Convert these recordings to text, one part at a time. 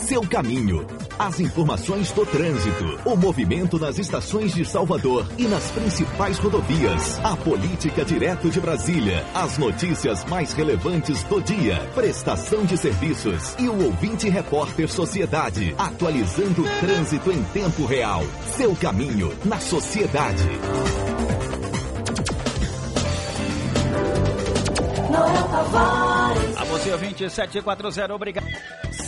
seu caminho. As informações do trânsito, o movimento nas estações de Salvador e nas principais rodovias, a política direto de Brasília, as notícias mais relevantes do dia, prestação de serviços e o ouvinte repórter Sociedade, atualizando o trânsito em tempo real. Seu caminho na sociedade. A você, ouvinte 740, obrigado.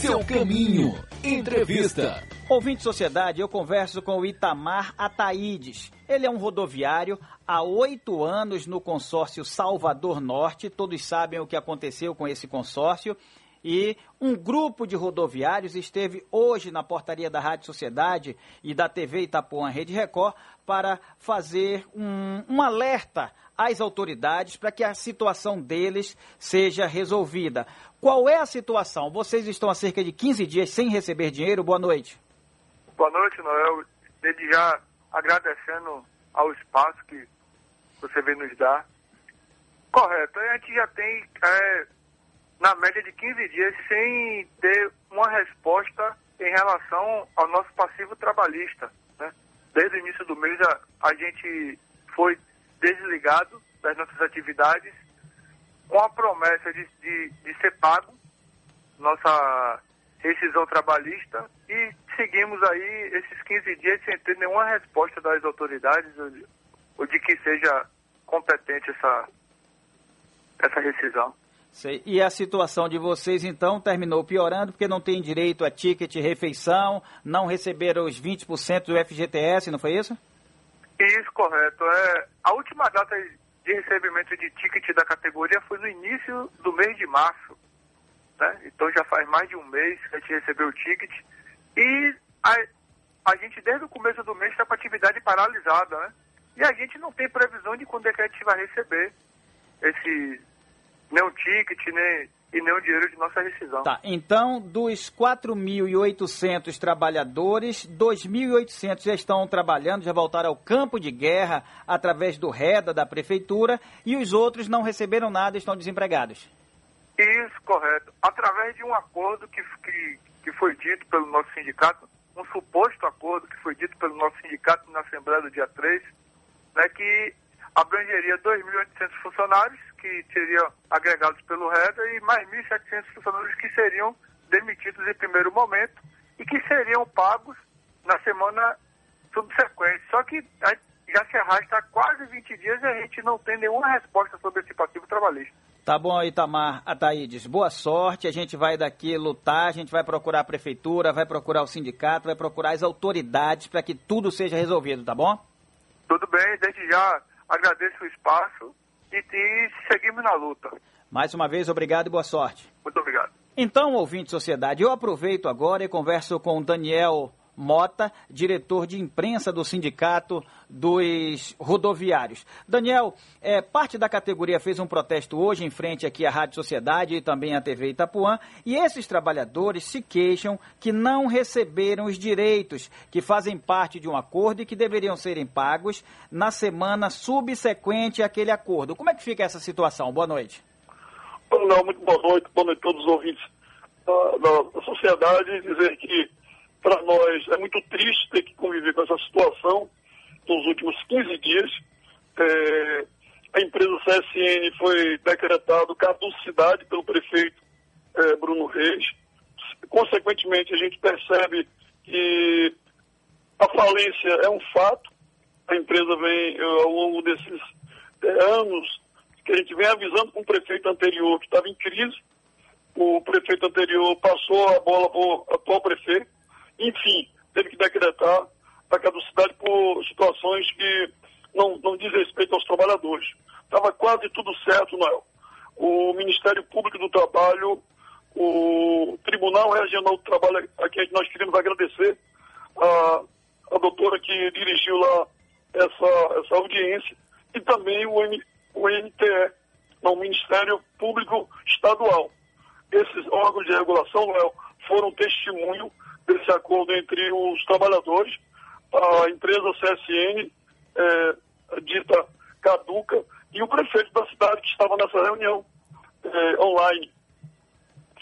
Seu caminho. Entrevista. Ouvinte Sociedade, eu converso com o Itamar Ataídes. Ele é um rodoviário há oito anos no consórcio Salvador Norte. Todos sabem o que aconteceu com esse consórcio. E um grupo de rodoviários esteve hoje na portaria da Rádio Sociedade e da TV Itapuã Rede Record para fazer um, um alerta às autoridades para que a situação deles seja resolvida. Qual é a situação? Vocês estão há cerca de 15 dias sem receber dinheiro. Boa noite. Boa noite, Noel. Desde já agradecendo ao espaço que você vem nos dar. Correto. A gente já tem, é, na média de 15 dias, sem ter uma resposta em relação ao nosso passivo trabalhista. Né? Desde o início do mês, a, a gente foi desligado das nossas atividades com a promessa de, de, de ser pago nossa rescisão trabalhista e seguimos aí esses 15 dias sem ter nenhuma resposta das autoridades ou de que seja competente essa, essa rescisão. Sei. E a situação de vocês, então, terminou piorando porque não tem direito a ticket refeição, não receberam os 20% do FGTS, não foi isso? Isso, correto. É, a última data de recebimento de ticket da categoria foi no início do mês de março. Né? Então já faz mais de um mês que a gente recebeu o ticket. E a, a gente, desde o começo do mês, está com a atividade paralisada. Né? E a gente não tem previsão de quando é que a gente vai receber esse, nem o ticket, nem e nem o dinheiro de nossa rescisão. Tá, então dos 4.800 trabalhadores, 2.800 já estão trabalhando, já voltaram ao campo de guerra através do REDA da prefeitura e os outros não receberam nada, estão desempregados. Isso, correto. Através de um acordo que, que, que foi dito pelo nosso sindicato, um suposto acordo que foi dito pelo nosso sindicato na Assembleia do dia 3, né, que abrangeria 2.800 funcionários que seriam agregados pelo REDA e mais 1.700 funcionários que seriam demitidos em primeiro momento e que seriam pagos na semana subsequente. Só que já se arrasta há quase 20 dias e a gente não tem nenhuma resposta sobre esse passivo trabalhista. Tá bom, Itamar Ataídes. Boa sorte. A gente vai daqui lutar, a gente vai procurar a prefeitura, vai procurar o sindicato, vai procurar as autoridades para que tudo seja resolvido, tá bom? Tudo bem, desde já agradeço o espaço e, e seguimos na luta. Mais uma vez, obrigado e boa sorte. Muito obrigado. Então, ouvinte sociedade, eu aproveito agora e converso com o Daniel Mota, diretor de imprensa do Sindicato dos Rodoviários. Daniel, é, parte da categoria fez um protesto hoje em frente aqui à Rádio Sociedade e também à TV Itapuã, e esses trabalhadores se queixam que não receberam os direitos que fazem parte de um acordo e que deveriam serem pagos na semana subsequente àquele acordo. Como é que fica essa situação? Boa noite. Não, muito boa noite, boa noite a todos os ouvintes da, da, da sociedade, dizer que para nós é muito triste ter que conviver com essa situação nos últimos 15 dias. É, a empresa CSN foi decretado caducidade pelo prefeito é, Bruno Reis. Consequentemente, a gente percebe que a falência é um fato. A empresa vem, ao longo desses é, anos, que a gente vem avisando com o prefeito anterior que estava em crise. O prefeito anterior passou a bola para o atual prefeito enfim, teve que decretar a caducidade por situações que não, não diz respeito aos trabalhadores. Estava quase tudo certo, Noel. O Ministério Público do Trabalho, o Tribunal Regional do Trabalho, a quem nós queremos agradecer, a, a doutora que dirigiu lá essa, essa audiência, e também o, M, o MTE, o Ministério Público Estadual. Esses órgãos de regulação, Noel, foram testemunho desse acordo entre os trabalhadores, a empresa CSN, é, dita caduca, e o prefeito da cidade que estava nessa reunião é, online.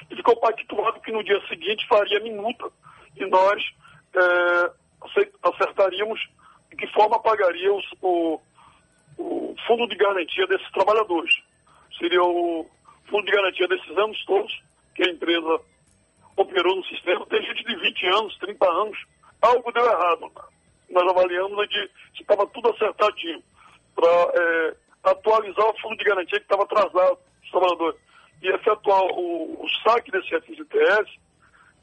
ficou pactuado que no dia seguinte faria minuta e nós é, acertaríamos de que forma pagaria os, o, o fundo de garantia desses trabalhadores. Seria o fundo de garantia desses anos todos que a empresa operou no sistema. Tem gente de 20 anos, 30 anos. Algo deu errado. Nós avaliamos de se estava tudo acertadinho para é, atualizar o fundo de garantia que estava atrasado dos trabalhadores. E efetuar o, o saque desse FGTS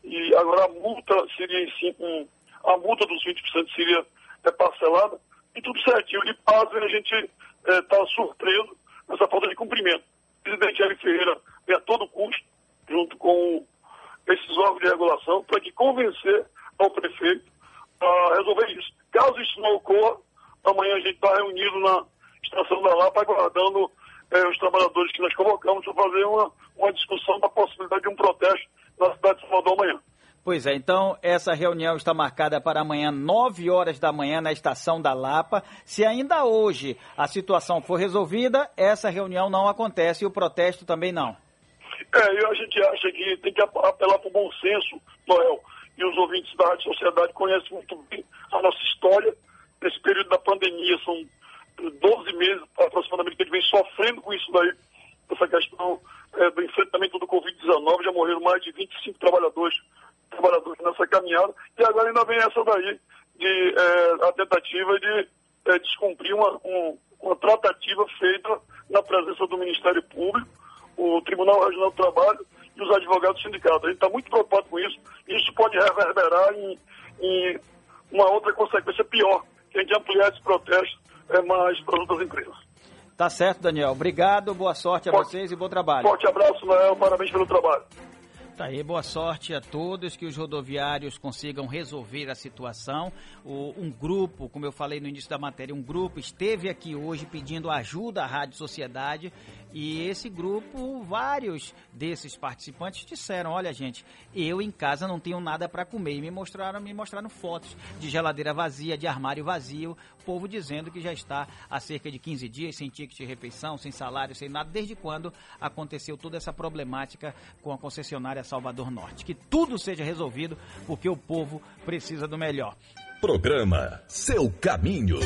e agora a multa seria em si, um, a multa dos 20% seria é, parcelada e tudo certinho. E pasmem, a gente está é, surpreso nessa falta de cumprimento. O presidente Hélio Ferreira vem a todo regulação, para que convencer ao prefeito a resolver isso. Caso isso não ocorra, amanhã a gente está reunido na estação da Lapa, aguardando é, os trabalhadores que nós convocamos para fazer uma, uma discussão da possibilidade de um protesto na cidade de Salvador amanhã. Pois é, então essa reunião está marcada para amanhã, 9 horas da manhã, na estação da Lapa. Se ainda hoje a situação for resolvida, essa reunião não acontece e o protesto também não. É, e a gente acha que tem que apelar para o bom senso, Noel. E os ouvintes da Rádio Sociedade conhecem muito bem a nossa história. Nesse período da pandemia, são 12 meses aproximadamente que a gente vem sofrendo com isso daí, essa questão é, do enfrentamento do Covid-19. Já morreram mais de 25 trabalhadores trabalhadores nessa caminhada, e agora ainda vem essa daí, de é, a tentativa de é, descumprir uma, um, uma tratativa feita na presença do Ministério Público, Tribunal Regional do Trabalho e os advogados sindicatos. A gente está muito preocupado com isso, e isso pode reverberar em, em uma outra consequência pior, que a gente ampliar esse protesto é, mais para outras empresas. Tá certo, Daniel. Obrigado, boa sorte a forte, vocês e bom trabalho. Forte abraço, Noel. Parabéns pelo trabalho. Tá aí, boa sorte a todos, que os rodoviários consigam resolver a situação. O, um grupo, como eu falei no início da matéria, um grupo esteve aqui hoje pedindo ajuda à Rádio Sociedade e esse grupo, vários desses participantes disseram: olha, gente, eu em casa não tenho nada para comer. E me mostraram, me mostraram fotos de geladeira vazia, de armário vazio, povo dizendo que já está há cerca de 15 dias sem ticket de refeição, sem salário, sem nada, desde quando aconteceu toda essa problemática com a concessionária Salvador Norte. Que tudo seja resolvido, porque o povo precisa do melhor. Programa Seu Caminho.